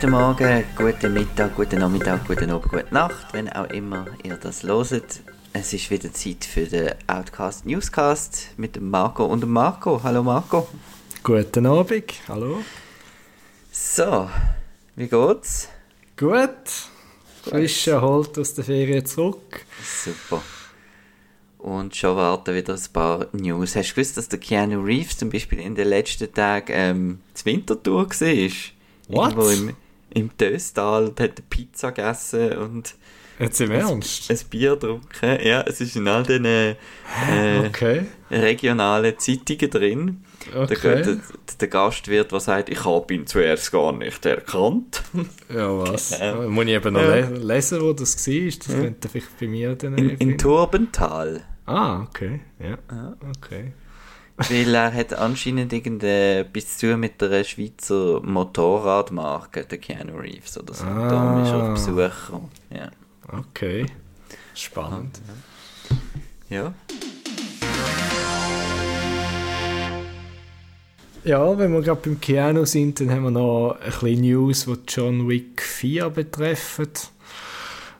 Guten Morgen, guten Mittag, guten Nachmittag, guten Abend, gute Nacht, wenn auch immer ihr das loset. Es ist wieder Zeit für den Outcast Newscast mit dem Marco und dem Marco. Hallo Marco. Guten Abend, hallo. So, wie geht's? Gut. Frisch erholt aus der Ferien zurück. Super. Und schon warten wieder ein paar News. Hast du gewusst, dass der Keanu Reeves zum Beispiel in den letzten Tagen ähm, zur Wintertour war? What? Irgendwo im, im Döstal und hat eine Pizza gegessen und Jetzt im Ernst? ein Bier getrunken. Ja, es ist in all den äh, Okay. regionalen Zeitungen drin. Der, Okay. der, der Gastwirt, der sagt, ich habe ihn zuerst gar nicht erkannt. Ja, was? Genau. Muss ich eben noch Ja. le lesen, wo das war? Das könnte vielleicht bei mir dann In, in. Turbental. Ah, okay. Ja. Okay. Weil er hat anscheinend irgendetwas zu tun mit der Schweizer Motorradmarke, der Keanu Reeves oder so. Ah. Darum ist er auf Besuch gekommen. Ja. Okay. Spannend. ja. Ja, wenn wir gerade beim Keanu sind, dann haben wir noch ein bisschen News, die John Wick 4 betreffen,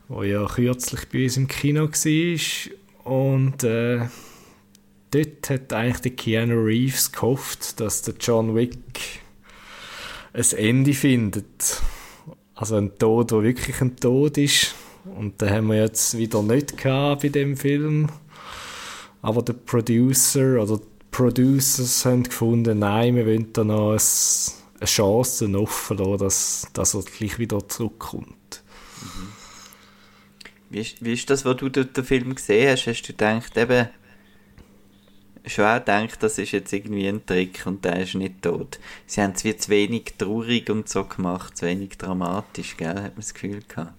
wo ja kürzlich bei uns im Kino war. Und äh, dort hat eigentlich der Keanu Reeves gehofft, dass der John Wick ein Ende findet. Also ein Tod, der wirklich ein Tod ist. Und den haben wir jetzt wieder nicht gehabt bei dem Film. Aber der Producer oder die Producers haben gefunden, nein, wir wollen da noch ein, eine Chance offen lassen, dass, dass er gleich wieder zurückkommt. Wie ist, wie ist das, was du den Film gesehen hast? Hast du gedacht, eben, schon auch gedacht, das ist jetzt irgendwie ein Trick und der ist nicht tot. Sie haben es wie zu wenig traurig und so gemacht, zu wenig dramatisch, gell? Hat man das Gefühl gehabt.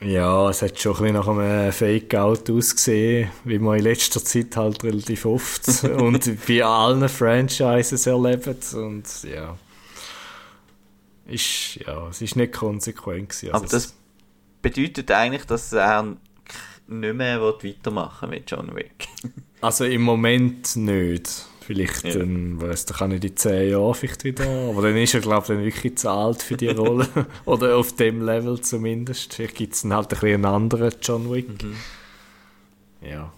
Ja, es hat schon ein bisschen nach einem Fake-Out ausgesehen, wie man in letzter Zeit halt relativ oft und bei allen Franchises erlebt. Und ja, ist, ja, es ist nicht konsequent gewesen. Aber Also das bedeutet eigentlich, dass er nicht mehr weitermachen mit John Wick. Also im Moment nicht. Vielleicht Ja. dann, weiss, da kann ich in 10 Jahren vielleicht wieder. Aber dann ist er, glaube ich, dann wirklich zu alt für die Rolle. Oder auf dem Level zumindest. Vielleicht gibt es dann halt ein bisschen einen anderen John Wick. Ja.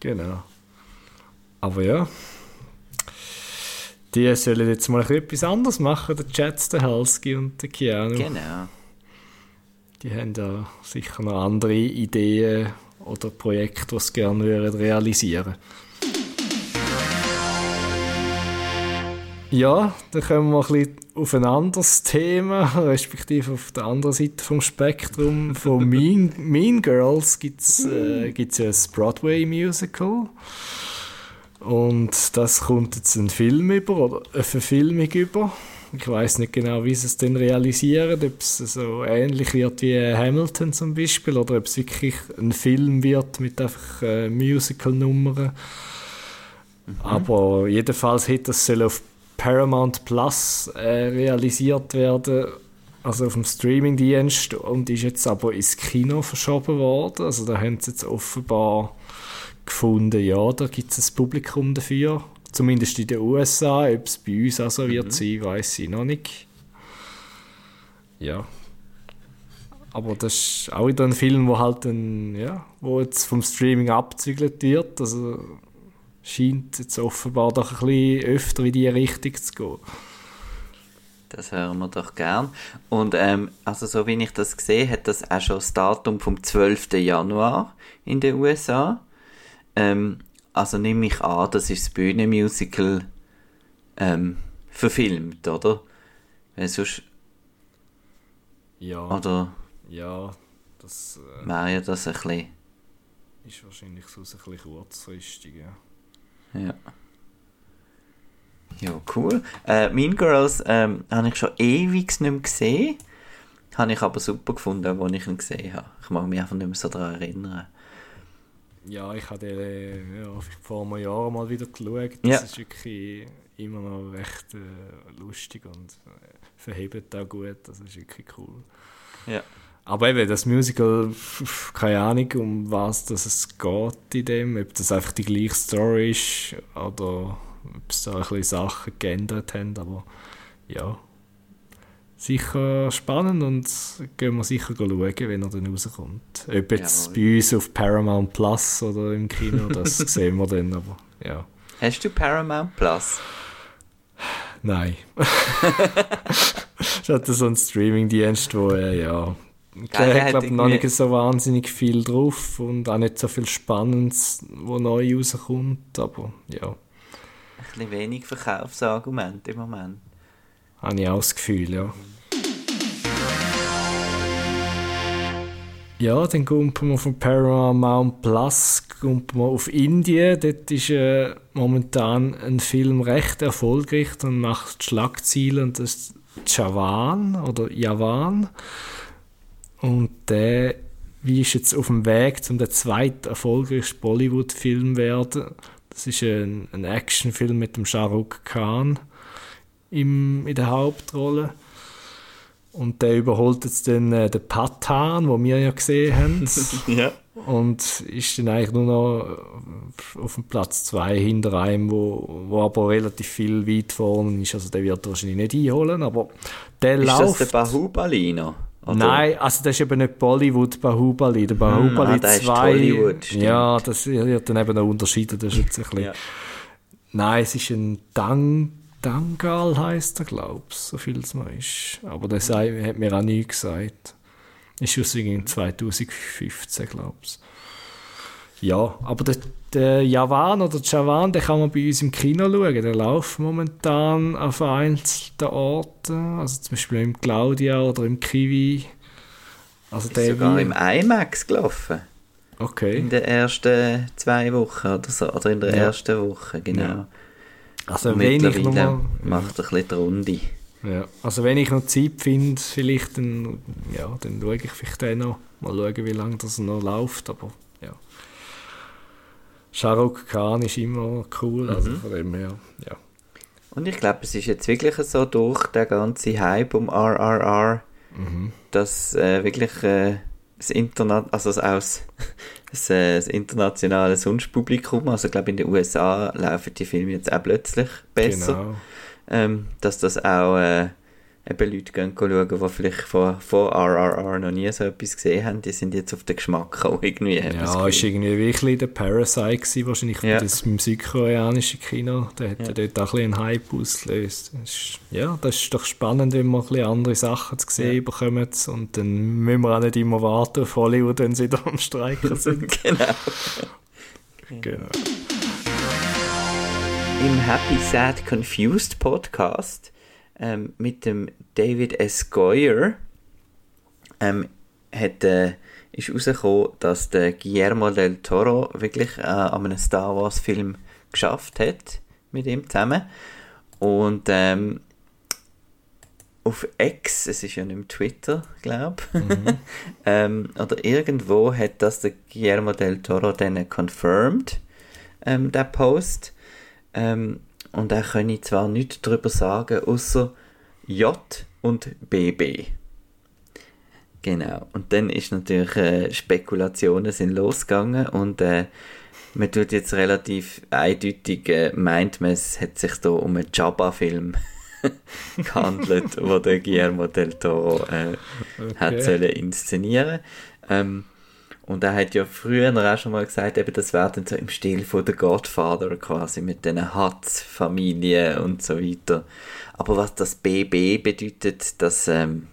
Genau. Aber ja. Die sollen jetzt mal etwas anderes machen, der Chad Stahelski und der Keanu. Genau. Die haben da sicher noch andere Ideen oder Projekte, die sie gerne würden realisieren Ja, dann kommen wir ein bisschen auf ein anderes Thema, respektive auf der anderen Seite vom Spektrum. Von Mean, mean Girls gibt es äh, gibt's ein Broadway-Musical. Und das kommt jetzt ein Film über, oder eine Verfilmung über. Ich weiß nicht genau, wie sie es denn realisieren, ob es so ähnlich wird wie Hamilton zum Beispiel, oder ob es wirklich ein Film wird mit einfach äh, Musical-Nummern. Aber jedenfalls hätte das soll auf Paramount Plus äh, realisiert werden, also auf dem Streamingdienst und ist jetzt aber ins Kino verschoben worden. Also da haben sie jetzt offenbar gefunden, ja, da gibt es ein Publikum dafür. Zumindest in den USA. Ob es bei uns auch so wird sein, weiß ich noch nicht. Ja. Aber das ist auch wieder ein Film, wo halt ein, ja, wo jetzt vom Streaming abzügelt wird. Also scheint jetzt offenbar doch ein bisschen öfter in diese Richtung zu gehen. Das hören wir doch gern. Und ähm, also so wie ich das gesehen hat das auch schon das Datum vom 12. Januar in den USA. Ähm, also nehme ich an, das ist das Bühnenmusical ähm, verfilmt, oder? Weil sonst, Ja, oder ja das äh, wäre ja das ein bisschen, ist wahrscheinlich so ein bisschen kurzfristig. Ja. ja. Ja, cool. Äh, mean Girls ähm, habe ich schon ewig nicht mehr gesehen. Habe ich aber super gefunden, als ich ihn gesehen habe. Ich mag mich einfach nicht mehr so daran erinnern. Ja, ich habe den ja, vor einem Jahr mal wieder geschaut. Das Ja. ist wirklich immer noch recht äh, lustig und äh, verhebt auch gut. Das ist wirklich cool. Ja. Aber eben, das Musical, keine Ahnung, um was das es geht in dem. Ob das einfach die gleiche Story ist oder ob es da ein bisschen Sachen geändert haben. Aber ja, sicher spannend und gehen wir sicher schauen, wenn er dann rauskommt. Ob jetzt Jawohl. bei uns auf Paramount Plus oder im Kino, das sehen wir dann, aber ja. Hast du Paramount Plus? Nein. ich hatte so einen Streaming-Dienst, wo äh, ja, ich glaube noch nicht so wahnsinnig viel drauf und auch nicht so viel Spannendes, wo neu rauskommt, aber ja. Ein bisschen wenig Verkaufsargumente im Moment. Habe ich auch das Gefühl, ja. Ja, dann kommen wir von Paramount Plus kommen wir auf Indien. Dort ist äh, momentan ein Film recht erfolgreich und macht Schlagzeilen. Und das ist Javan oder Javan. Und der wie ist jetzt auf dem Weg zum der zweiten erfolgreichsten Bollywood-Film werden. Das ist ein, ein Actionfilm mit dem Shah Rukh Khan im, in der Hauptrolle. Und der überholt jetzt dann äh, den Patan, den wir ja gesehen haben. ja. Und ist dann eigentlich nur noch auf dem Platz 2 hinter einem, wo, wo aber relativ viel weit vorne ist. Also der wird wahrscheinlich nicht einholen, aber der ist läuft... Ist das der Bahubali noch? Oder? Nein, also das ist eben nicht Bollywood Bahubali. Der Bahubali hm, ah, 2. Ja, das wird dann eben noch unterschieden. Das ist jetzt ein bisschen, ja. Nein, es ist ein Dang Dangal heißt er, glaube ich, so viel es mal ist. Aber das hat mir auch nie gesagt. Ist aus 2015, glaube ich. Ja, aber der, der Javan oder Javan, den kann man bei uns im Kino schauen. Der läuft momentan auf vereinzelten Orten, also zum Beispiel im Claudia oder im Kiwi. Also ist der sogar im IMAX gelaufen. Okay. In den ersten zwei Wochen oder so, oder in der ja. ersten Woche, genau. Ja. Also wenn ich noch mal, macht ein bisschen die Runde. Ja, also wenn ich noch Zeit finde, vielleicht, dann, ja, dann schaue ich vielleicht den noch. Mal schauen, wie lange das noch läuft, aber ja. Shahrukh Khan ist immer cool, also mhm. von dem her, ja. Und ich glaube, es ist jetzt wirklich so durch den ganzen Hype um RRR, mhm. dass äh, wirklich äh, das Internet, also aus das, äh, das internationale Sonstpublikum, also ich glaube in den USA laufen die Filme jetzt auch plötzlich besser, genau. ähm, dass das auch äh, eben Leute gehen schauen, die vielleicht vor, vor RRR noch nie so etwas gesehen haben, die sind jetzt auf den Geschmack auch irgendwie. Ja, ist irgendwie wirklich der Parasite gewesen, wahrscheinlich ja. das im südkoreanischen Kino, der hat ja. dort auch ein bisschen einen Hype ausgelöst. Das ist, ja, das ist doch spannend, wenn man ein bisschen andere Sachen zu sehen ja. bekommen und dann müssen wir auch nicht immer warten auf Hollywood, wenn sie da am Streiken sind. genau. genau. Im Happy Sad Confused Podcast ähm, mit dem David S. Goyer ähm, hat, äh, ist rausgekommen, dass der Guillermo del Toro wirklich äh, an einem Star Wars Film geschafft hat mit ihm zusammen und ähm, auf X, es ist ja nicht mehr Twitter, glaube ich, mhm. ähm, oder irgendwo hat das der Guillermo del Toro dann confirmed, ähm, der Post. Ähm, und da kann ich zwar nichts darüber sagen, außer J und BB. Genau. Und dann ist natürlich äh, Spekulationen sind losgegangen und äh, man tut jetzt relativ eindeutig äh, meint man, es hat sich da um einen Jabba-Film gehandelt, wo der Guillermo del Toro äh, okay. hat sollen inszenieren. Ähm, und er hat ja früher auch schon mal gesagt, eben, das wäre dann so im Stil von The Godfather quasi, mit diesen Hutz-Familien und so weiter. Aber was das BB bedeutet, das ähm,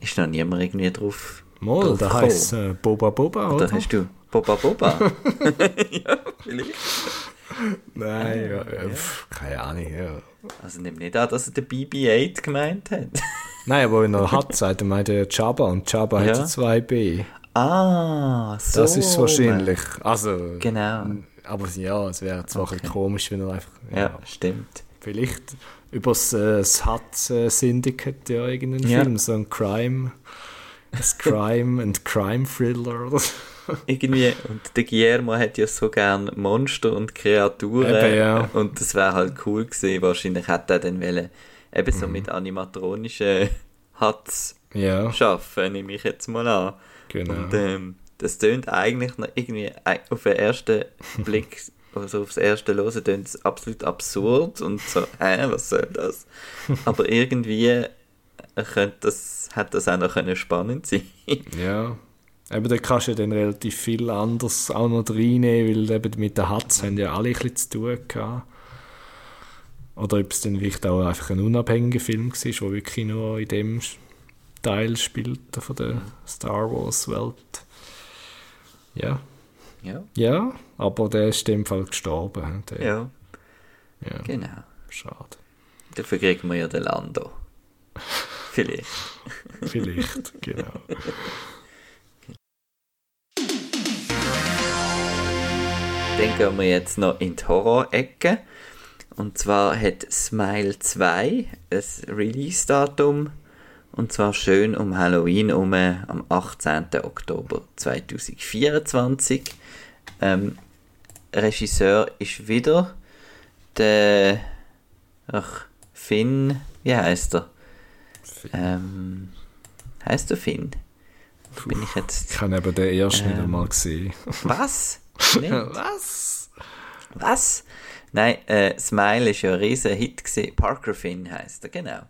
ist noch niemand irgendwie drauf. Mal, drauf da heisst äh, Boba Boba, oder? Oder hast du Boba Boba? ja, vielleicht. Nein, ja, ja, pf, keine Ahnung. Ja. Also nimm nicht an, dass er den BB-8 gemeint hat. Nein, aber wenn er hat, sagt er meint er Jabba und Jabba ja. hat zwei B. Ah, so. Das ist wahrscheinlich. Also, genau. Aber ja, es wäre zwar okay. ein komisch, wenn er einfach. Ja, ja stimmt. Vielleicht über das, äh, das Hut äh, Syndicate ja irgendeinen ja. Film, so ein Crime. Ein Crime and Crime Thriller oder so. Irgendwie, und der Guillermo hat ja so gern Monster und Kreaturen. Eben, ja. Und das wäre halt cool gewesen. Wahrscheinlich hätte er dann wollen, eben so mhm. mit animatronischen Huts ja. schaffen, nehme ich jetzt mal an. Genau. Und ähm, das tönt eigentlich noch irgendwie auf den ersten Blick, also aufs erste Hören, tönt es absolut absurd und so, hä, was soll das? Aber irgendwie könnte das, hätte das auch noch können spannend sein Ja. Eben, da kannst du ja dann relativ viel anderes auch noch reinnehmen, weil eben mit den Hats haben ja alle ein bisschen zu tun gehabt. Oder ob es dann vielleicht auch einfach ein unabhängiger Film war, der wirklich nur in dem Teil spielt von der Star Wars Welt. Ja. Ja. Ja, aber der ist in dem Fall gestorben. Der, Ja, ja. genau. Schade. Dafür kriegen wir ja den Lando. Vielleicht. Vielleicht, genau. Dann gehen wir jetzt noch in die Horror-Ecke. Und zwar hat Smile 2 ein Release-Datum. Und zwar schön um Halloween um am 18. Oktober 2024. Ähm, Regisseur ist wieder der ach, Finn. Wie heißt er? Ähm, heißt er Finn? Bin ich jetzt. Ich habe eben den ersten nicht Ähm. einmal gesehen. Was? Nicht? Was? Was? Nein, äh, Smile ist ja ein riesen Hit gewesen. Parker Finn heißt er, genau.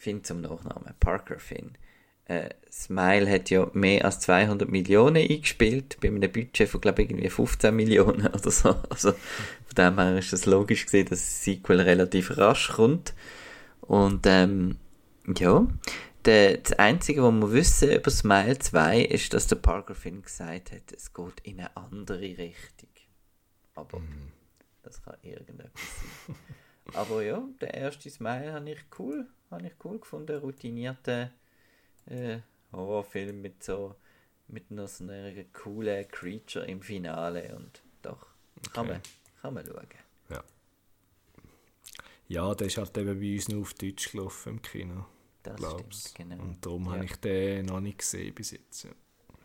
Finn zum Nachnamen, Parker Finn. Äh, Smile hat ja mehr als 200 Millionen eingespielt, bei einem Budget von, glaube ich, irgendwie 15 Millionen oder so. Also von dem her ist es logisch gesehen, dass das Sequel relativ rasch kommt. Und ähm, ja, der, das Einzige, was wir wissen über Smile 2 ist, dass der Parker Finn gesagt hat, es geht in eine andere Richtung. Aber das kann irgendetwas sein. Aber ja, der erste Smile habe ich cool, habe ich cool gefunden, routinierter äh, Horrorfilm mit so mit noch so einer coolen Creature im Finale und doch, kann, Okay. man, kann man schauen. Ja, der ist halt eben bei uns nur auf Deutsch gelaufen im Kino. Das glaub's. stimmt, genau. Und darum Ja. habe ich den noch nicht gesehen bis jetzt. Ja,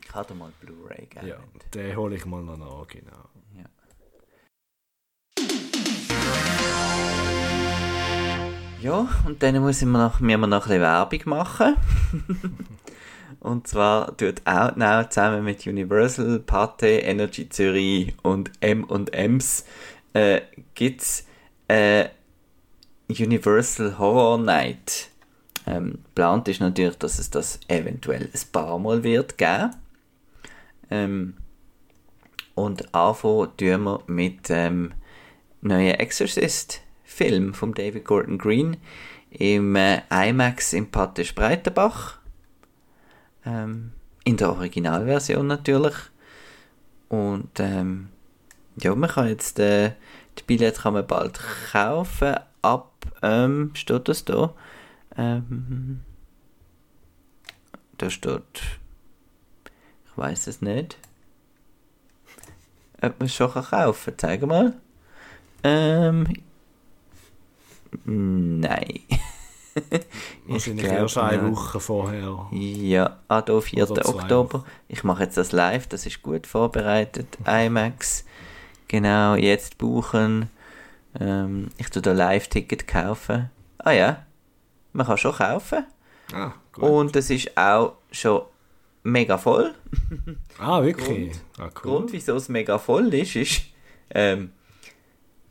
Ich habe mal Blu-ray gegeben. ja den hole ich mal noch nach, genau. Ja. Ja, und dann muss ich mir noch, müssen wir noch ein bisschen Werbung machen. und zwar tut Outnow zusammen mit Universal, Pate, Energy Zürich und M&M's äh, gibt es äh, Universal Horror Night. Ähm, geplant ist natürlich, dass es das eventuell ein paar Mal wird geben. Ähm, und anfangen tun wir mit dem neuen Exorcist-Film von David Gordon Green im äh, IMAX im Patte Spreitenbach. Ähm, in der Originalversion natürlich. Und ähm, ja, man kann jetzt äh, die Billette kann man bald kaufen. Ab, ähm, steht das da? Ähm, da steht, ich weiß es nicht ob man es schon kaufen kann. Zeig mal. Ähm. Nein. Wahrscheinlich glaub, erst eine ja. Woche vorher. Ja, ah, da 4. Oder zwei Oktober. Ich mache jetzt das live, das ist gut vorbereitet. IMAX. Genau, jetzt buchen. Ähm, ich tue da Live-Ticket kaufen. Ah ja, man kann schon kaufen. Ah, gut. Und es ist auch schon mega voll. ah, wirklich? Ah, cool. Grund, wieso es mega voll ist, ist, ähm,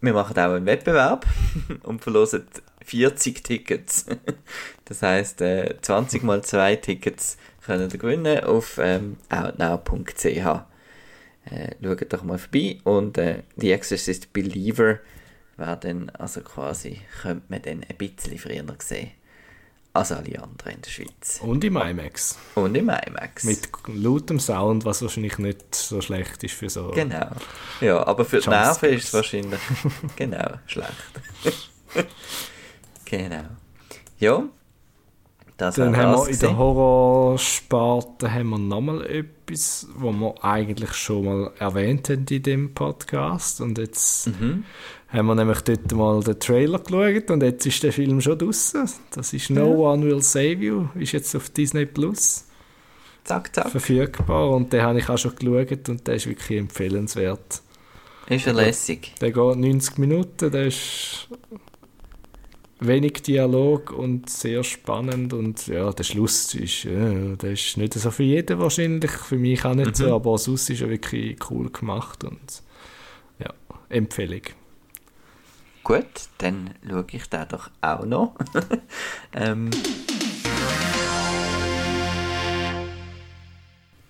wir machen auch einen Wettbewerb und verlosen 40 Tickets. das heisst, äh, 20 mal 2 Tickets können ihr gewinnen auf ähm, outnow.ch. Äh, schaut doch mal vorbei und äh, die Exorcist Believer werden also quasi, könnte man dann ein bisschen früher sehen als alle anderen in der Schweiz. Und im IMAX. Und im IMAX. Mit lautem Sound, was wahrscheinlich nicht so schlecht ist für so... Genau. Ja, aber für die. Nerven ist es wahrscheinlich genau schlecht. genau. Ja. Das Dann haben wir in der. Horrorsparte haben wir nochmal etwas, was wir eigentlich schon mal erwähnt haben in dem Podcast. Und jetzt Mhm. Haben wir nämlich dort mal den Trailer geschaut und jetzt ist der Film schon draußen. Das ist No One Will Save You, ist jetzt auf Disney Plus Zack, zack. verfügbar und den habe ich auch schon geschaut und der ist wirklich empfehlenswert. Ist ja lässig. Der geht 90 Minuten, der ist wenig Dialog und sehr spannend und ja, der Schluss ist, ja, der ist nicht so für jeden wahrscheinlich, für mich auch nicht so, aber sonst ist er wirklich cool gemacht und ja, Empfehlung. Gut, dann schaue ich da doch auch noch. ähm.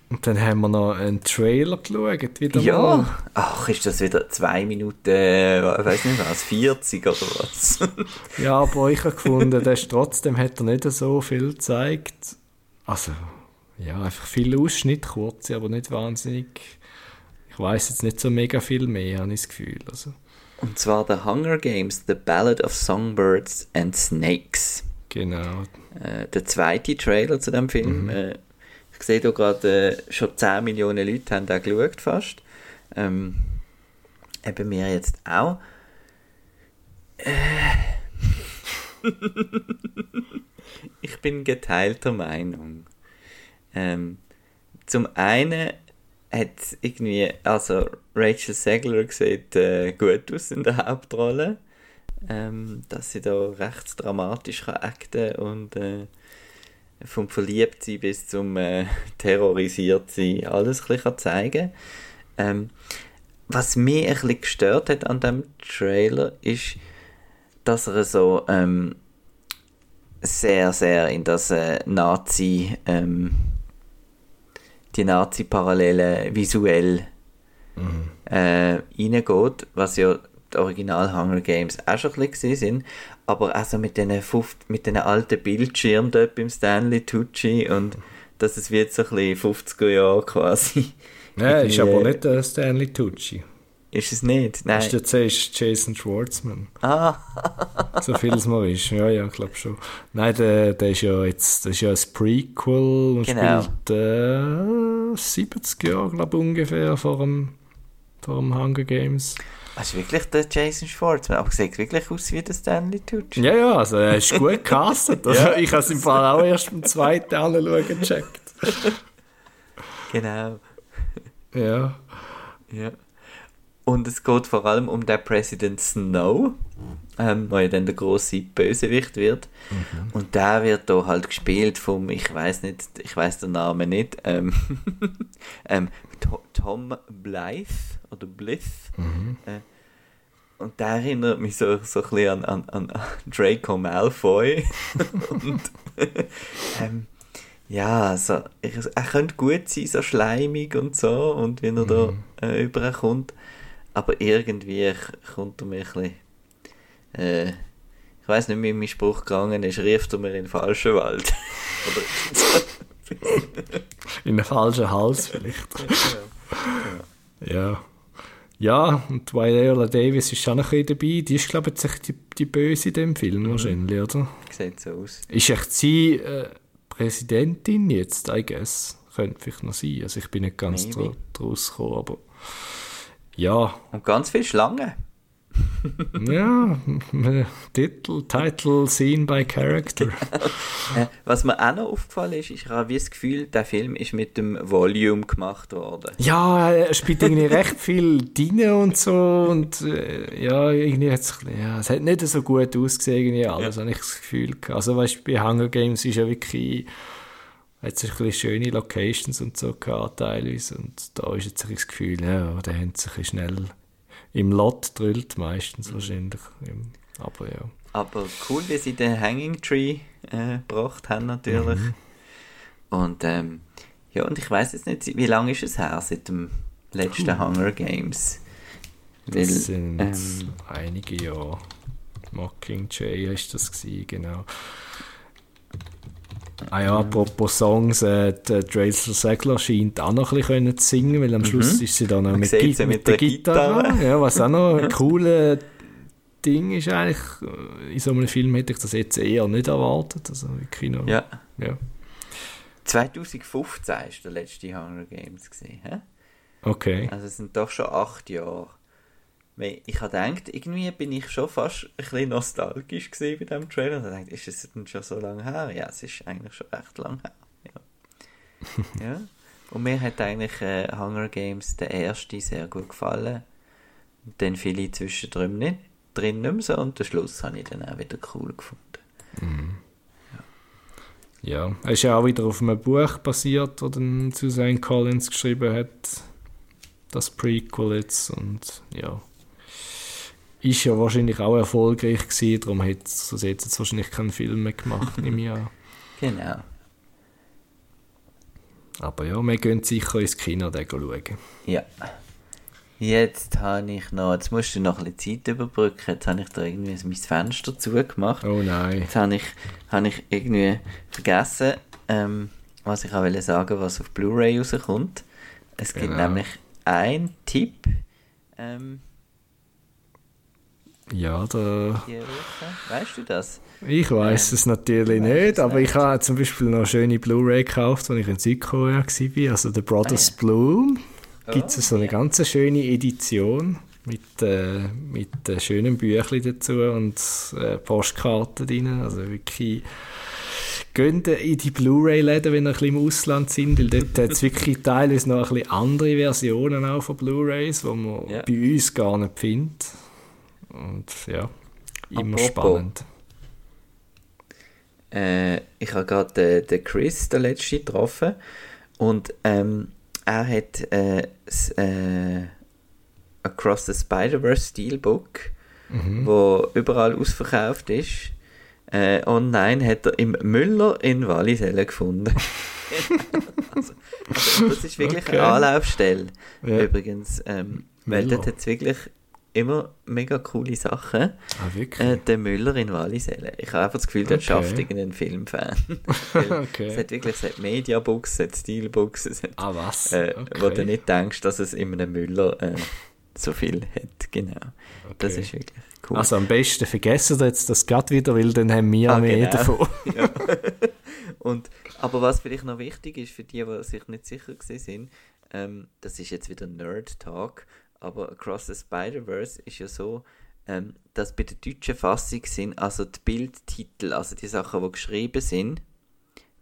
Und dann haben wir noch einen Trailer geschaut, wieder Ja, mal. ach, ist das wieder zwei Minuten, äh, ich weiß nicht was, 40 oder was? ja, aber ich habe gefunden, der ist trotzdem hat er nicht so viel gezeigt. Also, ja, einfach viel Ausschnitt, kurze, aber nicht wahnsinnig. Ich weiß jetzt nicht so mega viel mehr, habe ich das Gefühl. Also. Und zwar The Hunger Games, The Ballad of Songbirds and Snakes. genau. Äh, der zweite Trailer zu dem Film. Äh, ich sehe hier gerade, äh, schon 10 Millionen Leute haben da geschaut fast. Ähm, eben mir jetzt auch. Äh, ich bin geteilter Meinung. Ähm, zum einen hat irgendwie, also Rachel Segler sieht äh, gut aus in der Hauptrolle, ähm, dass sie da recht dramatisch kann acten und äh, vom Verliebtsein bis zum äh, Terrorisiertsein alles ein bisschen kann zeigen. Ähm, Was mich ein bisschen gestört hat an dem Trailer ist, dass er so ähm, sehr, sehr in das äh, Nazi, ähm, die Nazi-Parallele visuell äh, reingeht, was ja die Original Hunger Games auch schon ein bisschen sind, aber auch so mit diesen, 50 mit diesen alten Bildschirmen dort beim Stanley Tucci und dass es wird so ein bisschen 50er Jahre quasi. Ja, ist aber äh, nicht der Stanley Tucci. Ist es nicht? Nein. Ist der zuerst Jason Schwartzman. Ah, So viel es mal ist. Ja, ja, ich glaube schon. Nein, der, der ist ja jetzt, das ist ja ein Prequel und Genau. spielt äh, 70 Jahre, glaube ich, ungefähr vor dem, vor dem Hunger Games. das ist wirklich der Jason Schwartzman, aber sieht wirklich aus wie der Stanley Tucci. Ja, ja, also er ist gut gecastet. Also, Ja. Ich habe es im Fall auch erst beim zweiten anschauen gecheckt. Genau. Ja. Ja. Und es geht vor allem um den President Snow, ähm, der ja dann der große Bösewicht wird. Und der wird da halt gespielt vom, ich weiß nicht, ich weiß den Namen nicht, ähm, ähm, To- Tom Blythe oder Blythe. Äh, und der erinnert mich so, so ein bisschen an, an, an Draco Malfoy. und ähm, ja, also, er könnte gut sein, so schleimig und so, und wenn er da äh, überkommt. Aber irgendwie kommt er mir ein bisschen. Äh, ich weiß nicht, wie mein Spruch gegangen ist, rief er mir in den falschen Wald. Oder In den falschen Hals vielleicht. Ja. Ja, und Viola Davis ist auch noch ein bisschen dabei. Die ist, glaube ich, jetzt die, die Böse in dem Film wahrscheinlich, oder? Sieht so aus. Ist echt sie äh, Präsidentin jetzt, I guess? Könnte vielleicht noch sein. Also ich bin nicht ganz draus gekommen, aber ja, Und ganz viel Schlangen. ja, Titel, Title, Scene by Character. Äh, was mir auch noch aufgefallen ist, ich habe wie das Gefühl, der Film ist mit dem Volume gemacht worden. Ja, er spielt irgendwie recht viel drin und so und äh, ja, irgendwie hat's, ja, es hat nicht so gut ausgesehen, irgendwie alles, habe ich das Gefühl. Also weißt du, bei Hunger Games ist ja wirklich, hat es ein schöne Locations und so gehabt teilweise und da ist jetzt das Gefühl, ja, da haben sie bisschen schnell im Lot drüllt meistens wahrscheinlich, Im- aber ja. Aber cool, wie sie den Hanging Tree äh, gebracht haben natürlich. Und ähm, ja, und ich weiß jetzt nicht, wie lange ist es her seit dem letzten Hunger Games? Weil, Das sind ähm, einige Jahre. Mockingjay ist das gewesen, genau. Ah ja, apropos Songs, äh, die, die Rachel Segler scheint auch noch ein bisschen zu singen, weil am Schluss ist sie dann noch mit, sie mit, mit der Gitarre. Gitarre. Ja, was auch noch ein cooles Ding ist eigentlich. äh, In so einem Film hätte ich das jetzt eher nicht erwartet. Also im Kino. ja, ja. 2015 ist der letzte Hunger Games gesehen. Hä? Okay. Also es sind doch schon acht Jahre. Weil Ich habe gedacht, irgendwie bin ich schon fast ein bisschen nostalgisch bei diesem Trailer. Und dachte, ist es denn schon so lange her? Ja, es ist eigentlich schon recht lang her. Ja. ja. Und mir hat eigentlich äh, Hunger Games der erste sehr gut gefallen. Und dann viele zwischendrin nicht, drin nicht mehr so. Und den Schluss habe ich dann auch wieder cool gefunden. Ja, er ist ja auch wieder auf einem Buch basiert, das dann Suzanne Collins geschrieben hat. Das Prequel jetzt und ja. Ist ja wahrscheinlich auch erfolgreich gewesen, darum hat hätte jetzt wahrscheinlich keinen Film mehr gemacht im Jahr. Genau. Aber ja, wir gehen sicher ins Kino schauen. Ja. Jetzt habe ich noch, jetzt musst du noch ein bisschen Zeit überbrücken. Jetzt habe ich da irgendwie mein Fenster zugemacht. Oh nein. Jetzt habe ich, habe ich irgendwie vergessen, ähm, was ich auch will sagen was auf Blu-ray rauskommt. Es gibt Genau. nämlich einen Tipp ähm, Ja, da. Weißt du das? ich weiß Ähm, es natürlich nicht, aber nicht. ich habe zum Beispiel noch eine schöne Blu-ray gekauft, als ich in Südkorea war, also The Brothers Ah, Bloom. Gibt Oh, es so eine ja. ganz schöne Edition mit, äh, mit äh, schönen Büchern dazu und äh, Postkarten drin. Also wirklich, geht in die Blu-ray-Läden, wenn ihr ein bisschen im Ausland sind, weil dort hat es wirklich teilweise noch ein bisschen andere Versionen auch von Blu-rays, die man Ja. bei uns gar nicht findet. Und ja, immer Apropos. spannend. Äh, ich habe gerade den, den Chris, der letzte, getroffen. Und ähm, er hat äh, das, äh, Across the Spider-Verse Steelbook, Mhm. wo überall ausverkauft ist. Äh, online hat er im Müller in Wallisellen gefunden. also, also, das ist wirklich Okay. eine Anlaufstelle. Ja. Übrigens, ähm, weil dort hat es wirklich immer mega coole Sachen. Ah, wirklich? Äh, der Müller in Wallisellen. Ich habe einfach das Gefühl, der Okay. schafft irgendeinen Filmfan. Okay. Es hat wirklich es hat Mediabooks, es hat Steelbooks, es hat, ah, was? äh, okay. wo du nicht denkst, dass es in einem Müller äh, so viel hat. Genau. Das Okay. ist wirklich cool. Also am besten vergessen wir jetzt das gerade wieder, weil dann haben wir Ah, mehr genau. davon. ja. Und, aber was vielleicht noch wichtig ist für die, die sich nicht sicher sind, ähm, das ist jetzt wieder Nerd Talk, aber Across the Spider-Verse ist ja so, ähm, dass bei der deutschen Fassung sind, also die Bildtitel, also die Sachen, die geschrieben sind,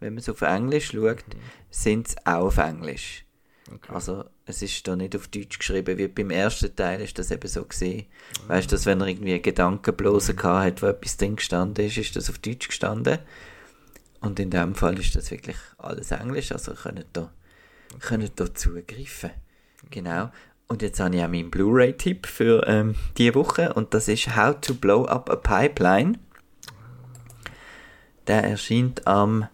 wenn man es auf Englisch schaut, sind es auch auf Englisch. Okay. Also es ist da nicht auf Deutsch geschrieben, wie beim ersten Teil ist das eben so gesehen. Weißt du, dass wenn er irgendwie einen Gedankenblosen gehabt hat, wo etwas drin gestanden ist, ist das auf Deutsch gestanden. Und in dem Fall ist das wirklich alles Englisch, also könnt da, könnt da zugreifen. Genau. Und jetzt habe ich auch meinen Blu-ray-Tipp für ähm, diese Woche und das ist How to Blow Up a Pipeline. Der erscheint am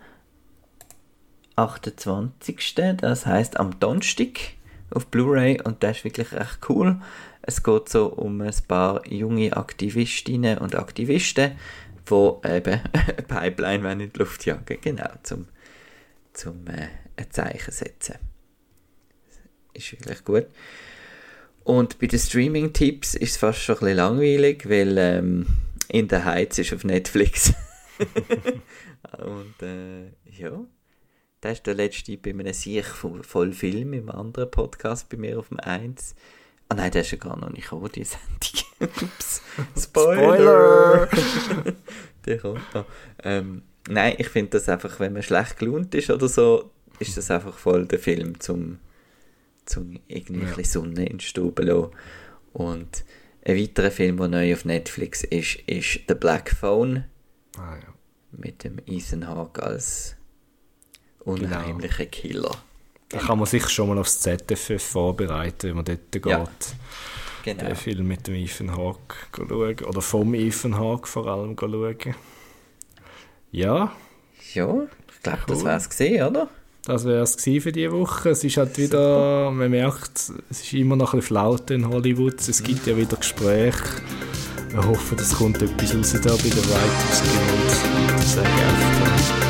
28. Das heißt am Donnerstag auf Blu-ray und der ist wirklich recht cool. Es geht so um ein paar junge Aktivistinnen und Aktivisten, die eben eine Pipeline wollen in die Luft jagen genau, zum, zum äh, ein Zeichen setzen. Ist wirklich gut. Und bei den Streaming-Tipps ist es fast schon ein bisschen langweilig, weil ähm, In the Heights ist auf Netflix. und äh, ja, das ist der letzte bei einem Sieg voll Film im anderen Podcast bei mir auf dem 1. Ah nein, der ist ja gar noch nicht gekommen, die Sendung. Ups. Spoiler! der kommt noch. Ähm, nein, ich finde das einfach, wenn man schlecht gelaunt ist oder so, ist das einfach voll der Film zum, zum irgendwie Ja. ein bisschen Sonne in die Stube lassen. Und ein weiterer Film, der neu auf Netflix ist, ist The Black Phone Ah, ja. mit dem Ethan Hawke als unheimlicher Killer. Da kann man sich schon mal aufs ZFF vorbereiten, wenn man dort geht. Ja. Genau. Den Film mit dem Ethan Hawke schauen. Oder vom Ethan Hawke vor allem schauen. Ja, Ja, ich glaube, das Cool. wäre es gesehen, oder? Das wäre es für diese Woche. Es ist halt wieder, man merkt, es ist immer noch ein bisschen Flaute in Hollywood. Es gibt ja wieder Gespräche. Wir hoffen, es kommt etwas raus da bei der Writers Guild. Einfach, ja.